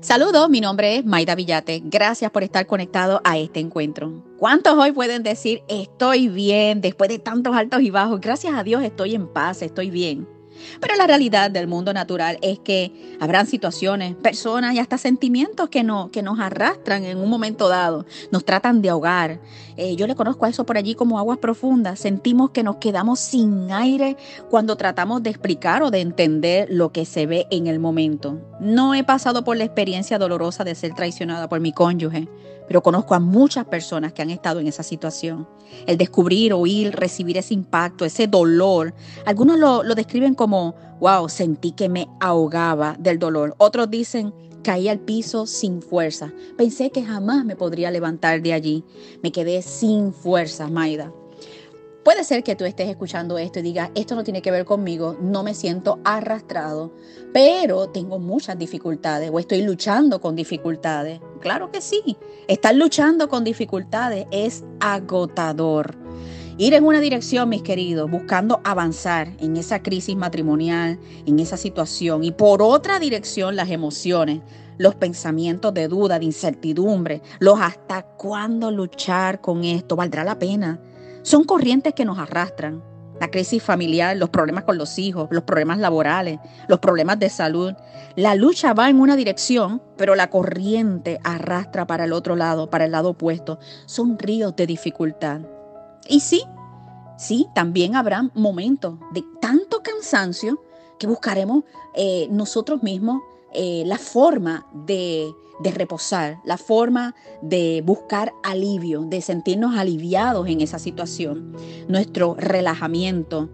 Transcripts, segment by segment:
Saludos, mi nombre es Maida Villate. Gracias por estar conectado a este encuentro. ¿Cuántos hoy pueden decir estoy bien después de tantos altos y bajos? Gracias a Dios estoy en paz, estoy bien. Pero la realidad del mundo natural es que habrán situaciones, personas y hasta sentimientos que, no, que nos arrastran en un momento dado, nos tratan de ahogar. Eh, yo le conozco a eso por allí como aguas profundas. Sentimos que nos quedamos sin aire cuando tratamos de explicar o de entender lo que se ve en el momento. No he pasado por la experiencia dolorosa de ser traicionada por mi cónyuge pero conozco a muchas personas que han estado en esa situación. El descubrir, oír, recibir ese impacto, ese dolor. Algunos lo, describen como, wow, sentí que me ahogaba del dolor. Otros dicen, caí al piso sin fuerza. Pensé que jamás me podría levantar de allí. Me quedé sin fuerza, Maida. Puede ser que tú estés escuchando esto y digas, esto no tiene que ver conmigo, no me siento arrastrado, pero tengo muchas dificultades o estoy luchando con dificultades. Claro que sí, estar luchando con dificultades es agotador. Ir en una dirección, mis queridos, buscando avanzar en esa crisis matrimonial, en esa situación, y por otra dirección las emociones, los pensamientos de duda, de incertidumbre, los hasta cuándo luchar con esto, ¿valdrá la pena? Son corrientes que nos arrastran. La crisis familiar, los problemas con los hijos, los problemas laborales, los problemas de salud. La lucha va en una dirección, pero la corriente arrastra para el otro lado, para el lado opuesto. Son ríos de dificultad. Y sí, sí, también habrá momentos de tanto cansancio que buscaremos eh, nosotros mismos eh, la forma de de reposar, la forma de buscar alivio, de sentirnos aliviados en esa situación, nuestro relajamiento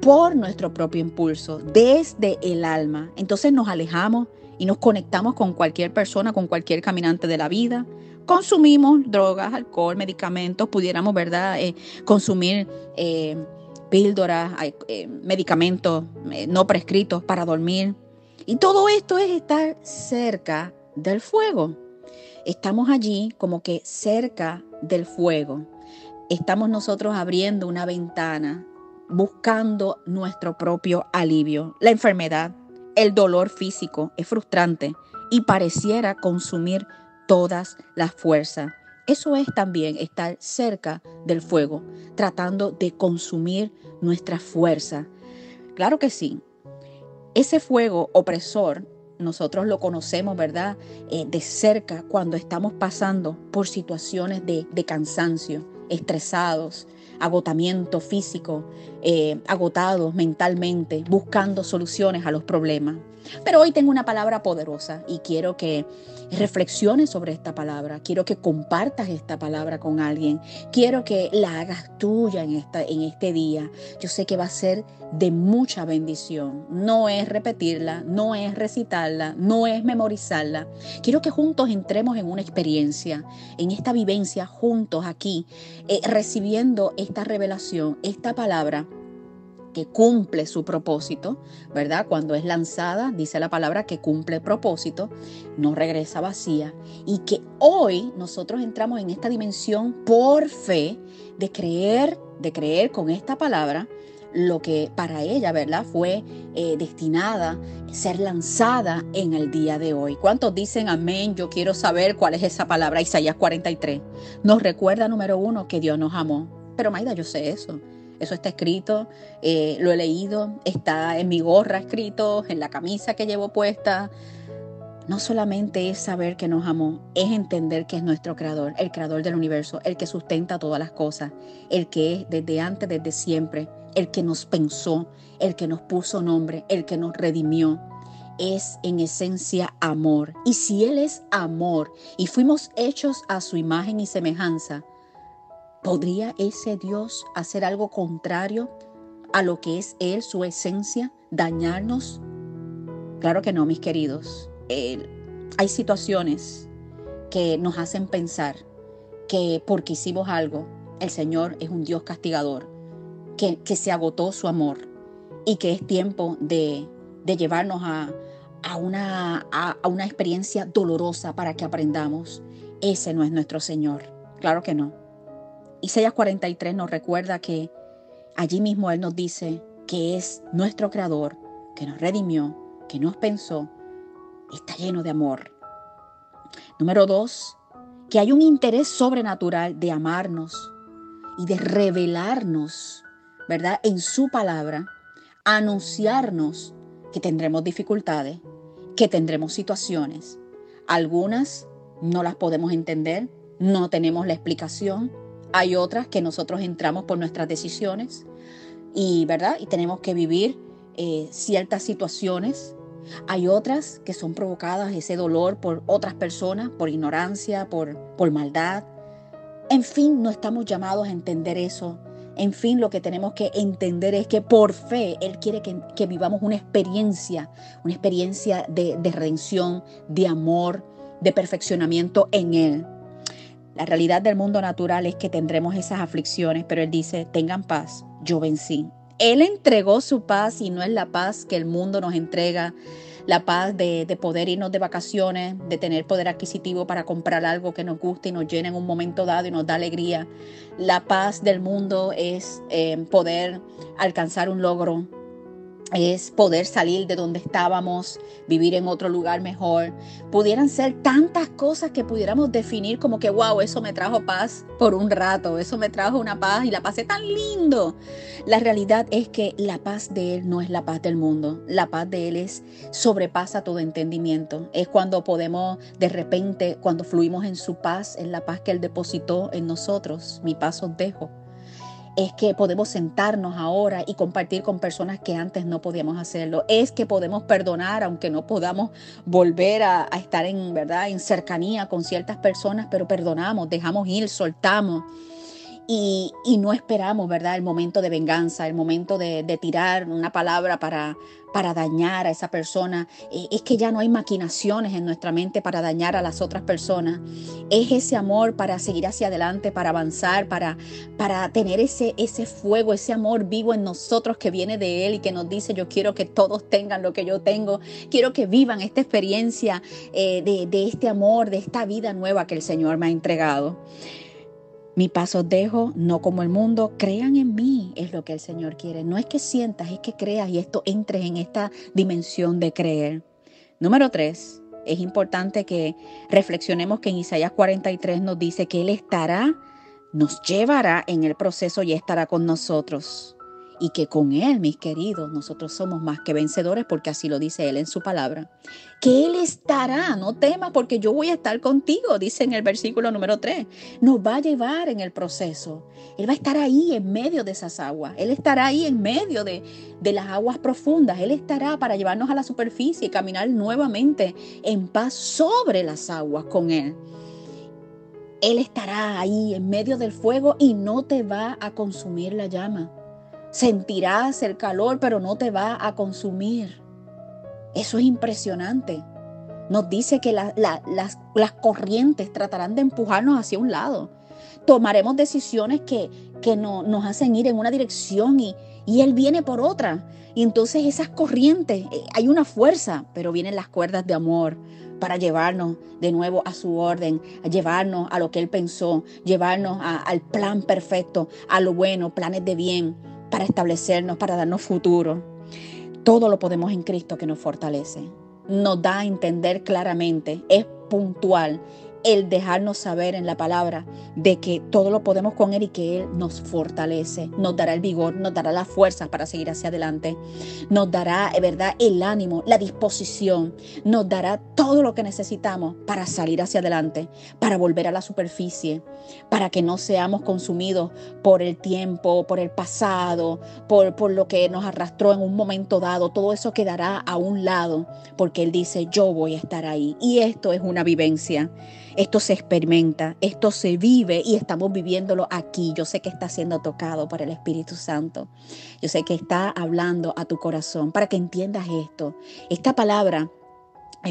por nuestro propio impulso, desde el alma. Entonces nos alejamos y nos conectamos con cualquier persona, con cualquier caminante de la vida. Consumimos drogas, alcohol, medicamentos, pudiéramos, ¿verdad?, eh, consumir eh, píldoras, medicamentos no prescritos para dormir. Y todo esto es estar cerca del fuego. Estamos allí como que cerca del fuego. Estamos nosotros abriendo una ventana, buscando nuestro propio alivio. La enfermedad, el dolor físico es frustrante y pareciera consumir todas las fuerzas. Eso es también estar cerca del fuego, tratando de consumir nuestra fuerza. Claro que sí. Ese fuego opresor nosotros lo conocemos, ¿verdad? Eh, de cerca cuando estamos pasando por situaciones de, cansancio, estresados, agotamiento físico, eh, agotados mentalmente, buscando soluciones a los problemas. Pero hoy tengo una palabra poderosa y quiero que reflexiones sobre esta palabra, quiero que compartas esta palabra con alguien, quiero que la hagas tuya en, esta, en este día. Yo sé que va a ser de mucha bendición. No es repetirla, no es recitarla, no es memorizarla. Quiero que juntos entremos en una experiencia, en esta vivencia juntos aquí, eh, recibiendo esta revelación, esta palabra que cumple su propósito, ¿verdad? Cuando es lanzada, dice la palabra que cumple propósito, no regresa vacía. Y que hoy nosotros entramos en esta dimensión por fe de creer, de creer con esta palabra lo que para ella, ¿verdad? Fue eh, destinada a ser lanzada en el día de hoy. ¿Cuántos dicen amén? Yo quiero saber cuál es esa palabra. Isaías 43. Nos recuerda, número uno, que Dios nos amó. Pero Maida, yo sé eso. Eso está escrito, eh, lo he leído, está en mi gorra escrito, en la camisa que llevo puesta. No solamente es saber que nos amó, es entender que es nuestro creador, el creador del universo, el que sustenta todas las cosas, el que es desde antes, desde siempre, el que nos pensó, el que nos puso nombre, el que nos redimió. Es en esencia amor. Y si Él es amor y fuimos hechos a su imagen y semejanza, ¿Podría ese Dios hacer algo contrario a lo que es Él, su esencia, dañarnos? Claro que no, mis queridos. hay situaciones que nos hacen pensar que porque hicimos algo, el Señor es un Dios castigador, que, se agotó su amor y que es tiempo de, llevarnos a, una, a una experiencia dolorosa para que aprendamos. Ese no es nuestro Señor. Claro que no. Isaías 43 nos recuerda que allí mismo Él nos dice que es nuestro creador, que nos redimió, que nos pensó, está lleno de amor. Número dos, que hay un interés sobrenatural de amarnos y de revelarnos, ¿verdad? En su palabra, anunciarnos que tendremos dificultades, que tendremos situaciones. Algunas no las podemos entender, no tenemos la explicación. Hay otras que nosotros entramos por nuestras decisiones y, ¿verdad? Y tenemos que vivir eh, ciertas situaciones. Hay otras que son provocadas ese dolor por otras personas, por ignorancia, por, por maldad. En fin, no estamos llamados a entender eso. En fin, lo que tenemos que entender es que por fe Él quiere que, vivamos una experiencia, una experiencia de, de redención, de amor, de perfeccionamiento en Él. La realidad del mundo natural es que tendremos esas aflicciones, pero Él dice, tengan paz, yo vencí. Él entregó su paz y no es la paz que el mundo nos entrega, la paz de, poder irnos de vacaciones, de tener poder adquisitivo para comprar algo que nos guste y nos llene en un momento dado y nos da alegría. La paz del mundo es eh, poder alcanzar un logro, es poder salir de donde estábamos, vivir en otro lugar mejor. Pudieran ser tantas cosas que pudiéramos definir como que, wow, eso me trajo paz por un rato, eso me trajo una paz y la pasé tan lindo. La realidad es que la paz de Él no es la paz del mundo, la paz de Él es sobrepasa todo entendimiento. Es cuando podemos, de repente, cuando fluimos en su paz, en la paz que Él depositó en nosotros, mi paz os dejo es que podemos sentarnos ahora y compartir con personas que antes no podíamos hacerlo. Es que podemos perdonar aunque no podamos volver a, estar en verdad en cercanía con ciertas personas, pero perdonamos, dejamos ir, soltamos y, no esperamos, ¿verdad? El momento de venganza, el momento de, tirar una palabra para, para dañar a esa persona. Eh, es que ya no hay maquinaciones en nuestra mente para dañar a las otras personas. Es ese amor para seguir hacia adelante, para avanzar, para, para tener ese, ese fuego, ese amor vivo en nosotros que viene de Él y que nos dice, yo quiero que todos tengan lo que yo tengo. Quiero que vivan esta experiencia eh, de, de este amor, de esta vida nueva que el Señor me ha entregado. Mi paso dejo, no como el mundo. Crean en mí, es lo que el Señor quiere. No es que sientas, es que creas y esto entres en esta dimensión de creer. Número tres, es importante que reflexionemos que en Isaías 43 nos dice que Él estará, nos llevará en el proceso y estará con nosotros y que con Él, mis queridos, nosotros somos más que vencedores porque así lo dice Él en su palabra. Que Él estará, no temas porque yo voy a estar contigo, dice en el versículo número 3. Nos va a llevar en el proceso. Él va a estar ahí en medio de esas aguas. Él estará ahí en medio de, de las aguas profundas. Él estará para llevarnos a la superficie y caminar nuevamente en paz sobre las aguas con Él. Él estará ahí en medio del fuego y no te va a consumir la llama. Sentirás el calor, pero no te va a consumir. Eso es impresionante. Nos dice que las, las, corrientes tratarán de empujarnos hacia un lado. Tomaremos decisiones que, que no, nos hacen ir en una dirección y, y Él viene por otra. Y entonces esas corrientes, eh, hay una fuerza, pero vienen las cuerdas de amor para llevarnos de nuevo a su orden, llevarnos a lo que Él pensó, llevarnos al plan perfecto, a lo bueno, planes de bien para establecernos, para darnos futuro. Todo lo podemos en Cristo que nos fortalece. Nos da a entender claramente, es puntual el dejarnos saber en la palabra de que todo lo podemos con Él y que Él nos fortalece, nos dará el vigor, nos dará las fuerzas para seguir hacia adelante, nos dará, ¿verdad?, el ánimo, la disposición, nos dará todo lo que necesitamos para salir hacia adelante, para volver a la superficie, para que no seamos consumidos por el tiempo, por el pasado, por, por lo que nos arrastró en un momento dado, todo eso quedará a un lado, porque Él dice, yo voy a estar ahí. Y esto es una vivencia. Esto se experimenta, esto se vive y estamos viviéndolo aquí. Yo sé que está siendo tocado por el Espíritu Santo. Yo sé que está hablando a tu corazón para que entiendas esto. Esta palabra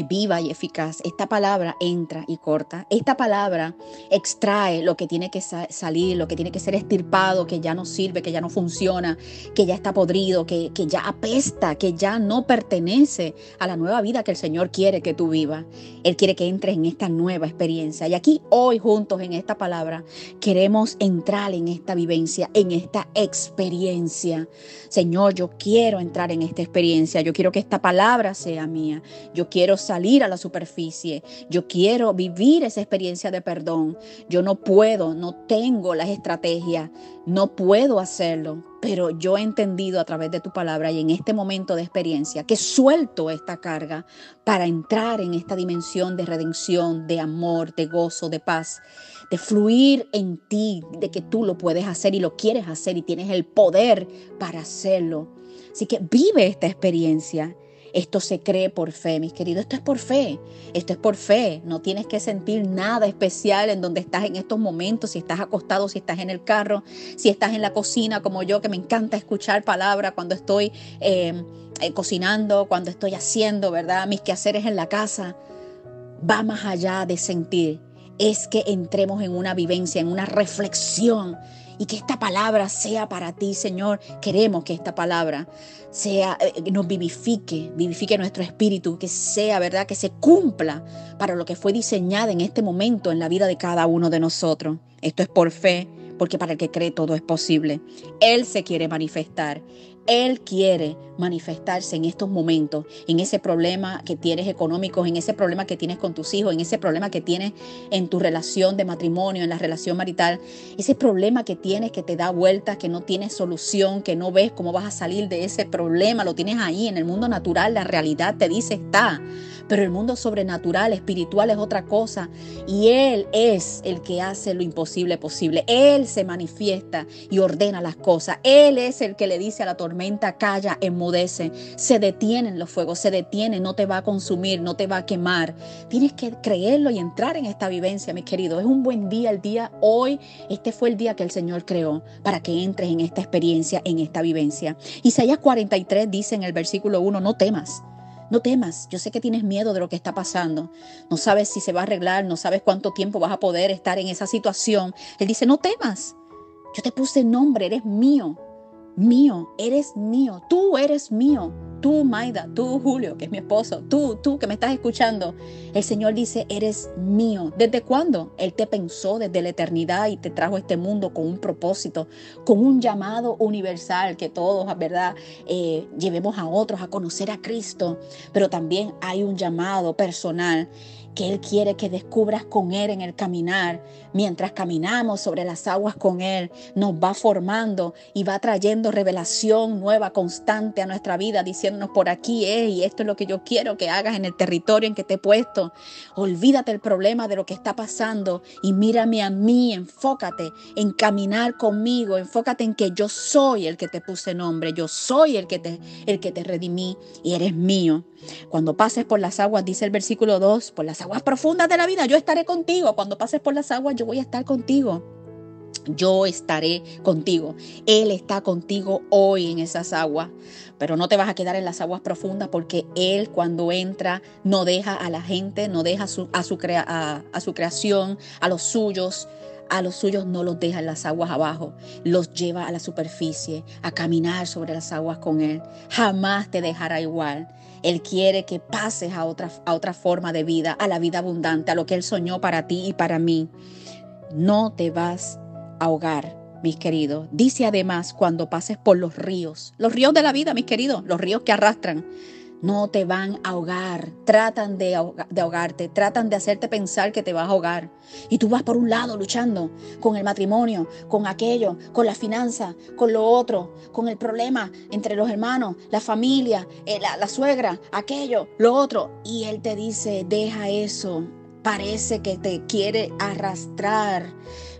viva y eficaz. Esta palabra entra y corta. Esta palabra extrae lo que tiene que salir, lo que tiene que ser estirpado, que ya no sirve, que ya no funciona, que ya está podrido, que, que ya apesta, que ya no pertenece a la nueva vida que el Señor quiere que tú vivas. Él quiere que entres en esta nueva experiencia. Y aquí hoy juntos en esta palabra queremos entrar en esta vivencia, en esta experiencia. Señor, yo quiero entrar en esta experiencia. Yo quiero que esta palabra sea mía. Yo quiero salir a la superficie. Yo quiero vivir esa experiencia de perdón. Yo no puedo, no tengo las estrategias, no puedo hacerlo. Pero yo he entendido a través de tu palabra y en este momento de experiencia que suelto esta carga para entrar en esta dimensión de redención, de amor, de gozo, de paz de fluir en ti, de que tú lo puedes hacer y lo quieres hacer y tienes el poder para hacerlo. Así que vive esta experiencia. Esto se cree por fe, mis queridos. Esto es por fe. Esto es por fe. No tienes que sentir nada especial en donde estás en estos momentos. Si estás acostado, si estás en el carro, si estás en la cocina como yo, que me encanta escuchar palabras cuando estoy eh, eh, cocinando, cuando estoy haciendo, ¿verdad? Mis quehaceres en la casa. Va más allá de sentir es que entremos en una vivencia, en una reflexión y que esta palabra sea para ti, Señor. Queremos que esta palabra sea eh, nos vivifique, vivifique nuestro espíritu, que sea, ¿verdad? Que se cumpla para lo que fue diseñada en este momento en la vida de cada uno de nosotros. Esto es por fe, porque para el que cree todo es posible. Él se quiere manifestar. Él quiere manifestarse en estos momentos, en ese problema que tienes económico, en ese problema que tienes con tus hijos, en ese problema que tienes en tu relación de matrimonio, en la relación marital, ese problema que tienes que te da vueltas, que no tienes solución, que no ves cómo vas a salir de ese problema, lo tienes ahí en el mundo natural, la realidad te dice está pero el mundo sobrenatural, espiritual es otra cosa. Y Él es el que hace lo imposible posible. Él se manifiesta y ordena las cosas. Él es el que le dice a la tormenta, calla, enmudece. Se detienen los fuegos, se detiene, no te va a consumir, no te va a quemar. Tienes que creerlo y entrar en esta vivencia, mis queridos. Es un buen día el día hoy. Este fue el día que el Señor creó para que entres en esta experiencia, en esta vivencia. Isaías 43 dice en el versículo 1, no temas. No temas, yo sé que tienes miedo de lo que está pasando. No sabes si se va a arreglar, no sabes cuánto tiempo vas a poder estar en esa situación. Él dice, no temas. Yo te puse nombre, eres mío mío, eres mío, tú eres mío, tú Maida, tú Julio, que es mi esposo, tú, tú que me estás escuchando. El Señor dice, eres mío. ¿Desde cuándo? Él te pensó desde la eternidad y te trajo a este mundo con un propósito, con un llamado universal que todos, ¿verdad? Eh, llevemos a otros a conocer a Cristo, pero también hay un llamado personal que Él quiere que descubras con Él en el caminar. Mientras caminamos sobre las aguas con Él, nos va formando y va trayendo revelación nueva, constante a nuestra vida, diciéndonos por aquí es y esto es lo que yo quiero que hagas en el territorio en que te he puesto. Olvídate el problema de lo que está pasando y mírame a mí, enfócate en caminar conmigo, enfócate en que yo soy el que te puse nombre, yo soy el que te, el que te redimí y eres mío. Cuando pases por las aguas, dice el versículo 2, por las aguas profundas de la vida, yo estaré contigo. Cuando pases por las aguas, yo voy a estar contigo. Yo estaré contigo. Él está contigo hoy en esas aguas. Pero no te vas a quedar en las aguas profundas porque Él cuando entra no deja a la gente, no deja a su, a su, a su creación, a los suyos. A los suyos no los deja en las aguas abajo, los lleva a la superficie, a caminar sobre las aguas con Él. Jamás te dejará igual. Él quiere que pases a otra, a otra forma de vida, a la vida abundante, a lo que Él soñó para ti y para mí. No te vas a ahogar, mis queridos. Dice además cuando pases por los ríos, los ríos de la vida, mis queridos, los ríos que arrastran no te van a ahogar, tratan de, ahogarte, tratan de hacerte pensar que te vas a ahogar. Y tú vas por un lado luchando con el matrimonio, con aquello, con la finanza, con lo otro, con el problema entre los hermanos, la familia, eh, la, la suegra, aquello, lo otro. Y él te dice, deja eso, parece que te quiere arrastrar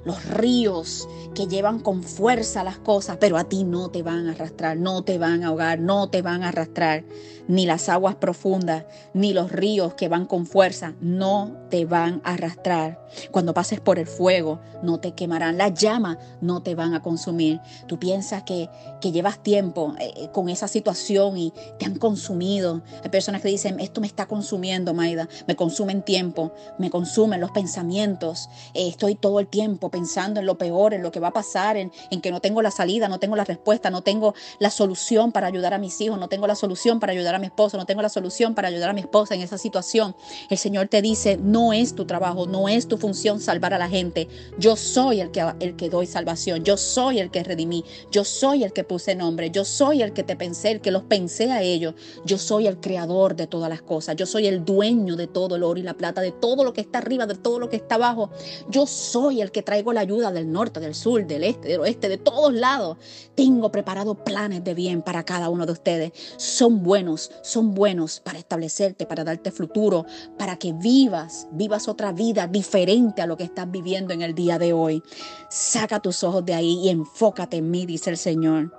los ríos que llevan con fuerza las cosas, pero a ti no te van a arrastrar, no te van a ahogar, no te van a arrastrar ni las aguas profundas, ni los ríos que van con fuerza, no te van a arrastrar. Cuando pases por el fuego, no te quemarán. Las llamas no te van a consumir. Tú piensas que, que llevas tiempo eh, eh, con esa situación y te han consumido. Hay personas que dicen, esto me está consumiendo, Maida. Me consumen tiempo, me consumen los pensamientos. Eh, estoy todo el tiempo pensando en lo peor, en lo que va a pasar, en, que no tengo la salida, no tengo la respuesta, no tengo la solución para ayudar a mis hijos, no tengo la solución para ayudar a mi esposo, no tengo la solución para ayudar a mi esposa en esa situación. El Señor te dice, no es tu trabajo, no es tu función salvar a la gente. Yo soy el que, el que doy salvación, yo soy el que redimí, yo soy el que puse nombre, yo soy el que te pensé, el que los pensé a ellos. Yo soy el creador de todas las cosas, yo soy el dueño de todo el oro y la plata, de todo lo que está arriba, de todo lo que está abajo. Yo soy el que traigo la ayuda del norte, del sur, del este, del oeste, de todos lados. Tengo preparado planes de bien para cada uno de ustedes. Son buenos, son buenos para establecerte, para darte futuro, para que vivas, vivas otra vida diferente a lo que estás viviendo en el día de hoy. Saca tus ojos de ahí y enfócate en mí, dice el Señor.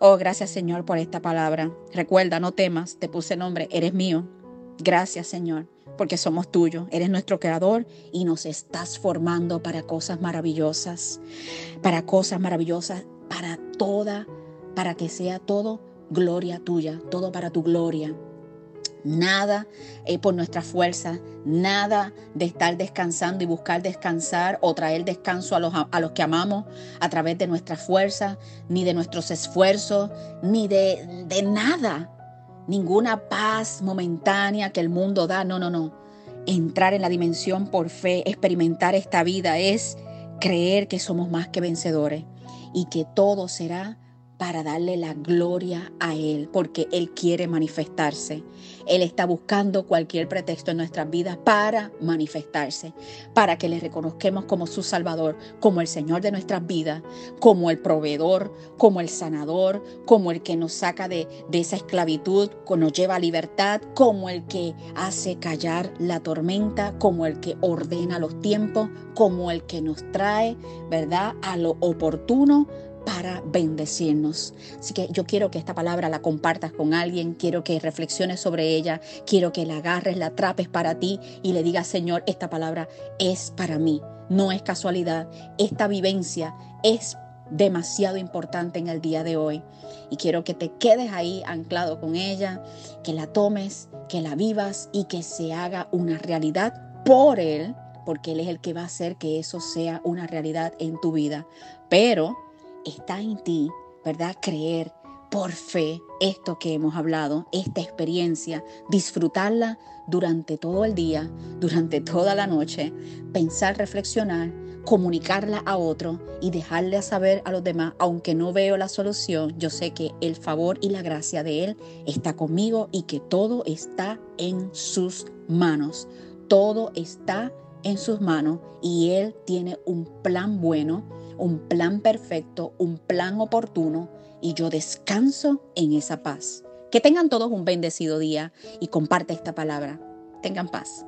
Oh, gracias Señor por esta palabra. Recuerda, no temas, te puse nombre, eres mío. Gracias Señor porque somos tuyos, eres nuestro creador y nos estás formando para cosas maravillosas, para cosas maravillosas, para toda, para que sea todo gloria tuya, todo para tu gloria. Nada eh, por nuestra fuerza, nada de estar descansando y buscar descansar o traer descanso a los, a los que amamos a través de nuestra fuerza, ni de nuestros esfuerzos, ni de, de nada ninguna paz momentánea que el mundo da. No, no, no. Entrar en la dimensión por fe, experimentar esta vida es creer que somos más que vencedores y que todo será para darle la gloria a Él, porque Él quiere manifestarse. Él está buscando cualquier pretexto en nuestras vidas para manifestarse, para que le reconozcamos como su Salvador, como el Señor de nuestras vidas, como el proveedor, como el sanador, como el que nos saca de, esa esclavitud, nos lleva a libertad, como el que hace callar la tormenta, como el que ordena los tiempos, como el que nos trae, ¿verdad?, a lo oportuno para bendecirnos. Así que yo quiero que esta palabra la compartas con alguien, quiero que reflexiones sobre ella, quiero que la agarres, la atrapes para ti y le digas, Señor, esta palabra es para mí, no es casualidad, esta vivencia es demasiado importante en el día de hoy. Y quiero que te quedes ahí anclado con ella, que la tomes, que la vivas y que se haga una realidad por Él, porque Él es el que va a hacer que eso sea una realidad en tu vida. Pero está en ti, ¿verdad? Creer por fe esto que hemos hablado, esta experiencia, disfrutarla durante todo el día, durante toda la noche, pensar, reflexionar, comunicarla a otro y dejarle saber a los demás, aunque no veo la solución, yo sé que el favor y la gracia de Él está conmigo y que todo está en sus manos. Todo está en sus manos y Él tiene un plan bueno un plan perfecto, un plan oportuno y yo descanso en esa paz. Que tengan todos un bendecido día y comparte esta palabra. Tengan paz.